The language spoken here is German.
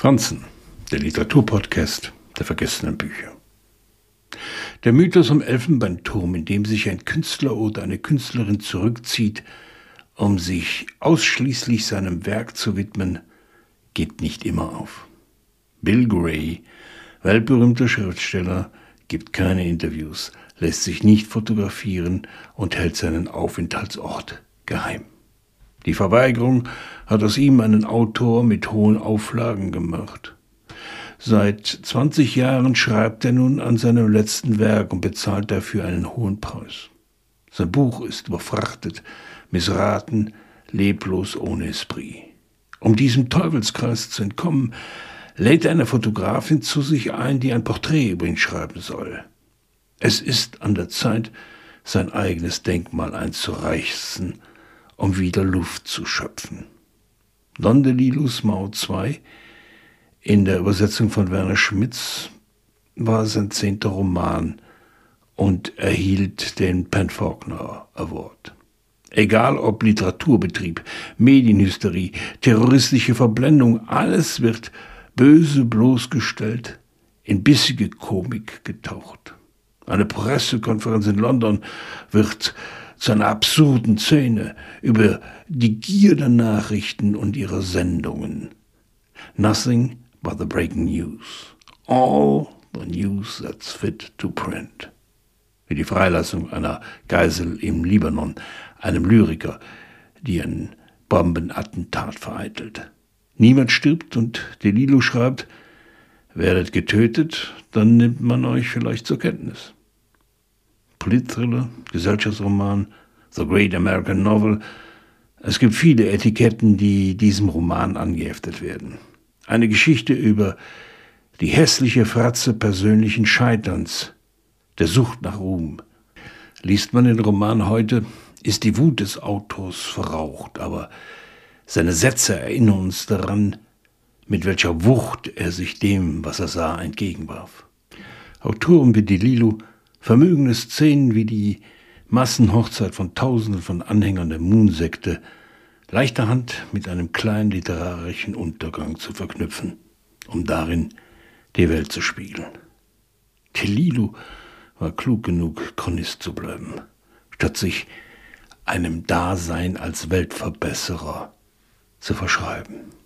Franzen, der Literaturpodcast der vergessenen Bücher. Der Mythos am Elfenbeinturm, in dem sich ein Künstler oder eine Künstlerin zurückzieht, um sich ausschließlich seinem Werk zu widmen, geht nicht immer auf. Bill Gray, weltberühmter Schriftsteller, gibt keine Interviews, lässt sich nicht fotografieren und hält seinen Aufenthaltsort geheim. Die Verweigerung hat aus ihm einen Autor mit hohen Auflagen gemacht. Seit 20 Jahren schreibt er nun an seinem letzten Werk und bezahlt dafür einen hohen Preis. Sein Buch ist überfrachtet, missraten, leblos ohne Esprit. Um diesem Teufelskreis zu entkommen, lädt er eine Fotografin zu sich ein, die ein Porträt über ihn schreiben soll. Es ist an der Zeit, sein eigenes Denkmal einzureichsen um wieder Luft zu schöpfen. Don DeLillos Mao II in der Übersetzung von Werner Schmitz war sein zehnter Roman und erhielt den Penn Faulkner Award. Egal ob Literaturbetrieb, Medienhysterie, terroristische Verblendung, alles wird böse bloßgestellt, in bissige Komik getaucht. Eine Pressekonferenz in London wird zu absurden Szene über die Gier der Nachrichten und ihrer Sendungen. Nothing but the breaking news. All the news that's fit to print. Wie die Freilassung einer Geisel im Libanon, einem Lyriker, die ein Bombenattentat vereitelt. Niemand stirbt und Delilo schreibt, werdet getötet, dann nimmt man euch vielleicht zur Kenntnis. Politthriller, Gesellschaftsroman, The Great American Novel. Es gibt viele Etiketten, die diesem Roman angeheftet werden. Eine Geschichte über die hässliche Fratze persönlichen Scheiterns, der Sucht nach Ruhm. Liest man den Roman heute, ist die Wut des Autors verraucht, aber seine Sätze erinnern uns daran, mit welcher Wucht er sich dem, was er sah, entgegenwarf. Autoren wie Delilo vermögende Szenen wie die Massenhochzeit von Tausenden von Anhängern der Moon-Sekte leichter Hand mit einem kleinen literarischen Untergang zu verknüpfen, um darin die Welt zu spiegeln. Telilu war klug genug, Chronist zu bleiben, statt sich einem Dasein als Weltverbesserer zu verschreiben.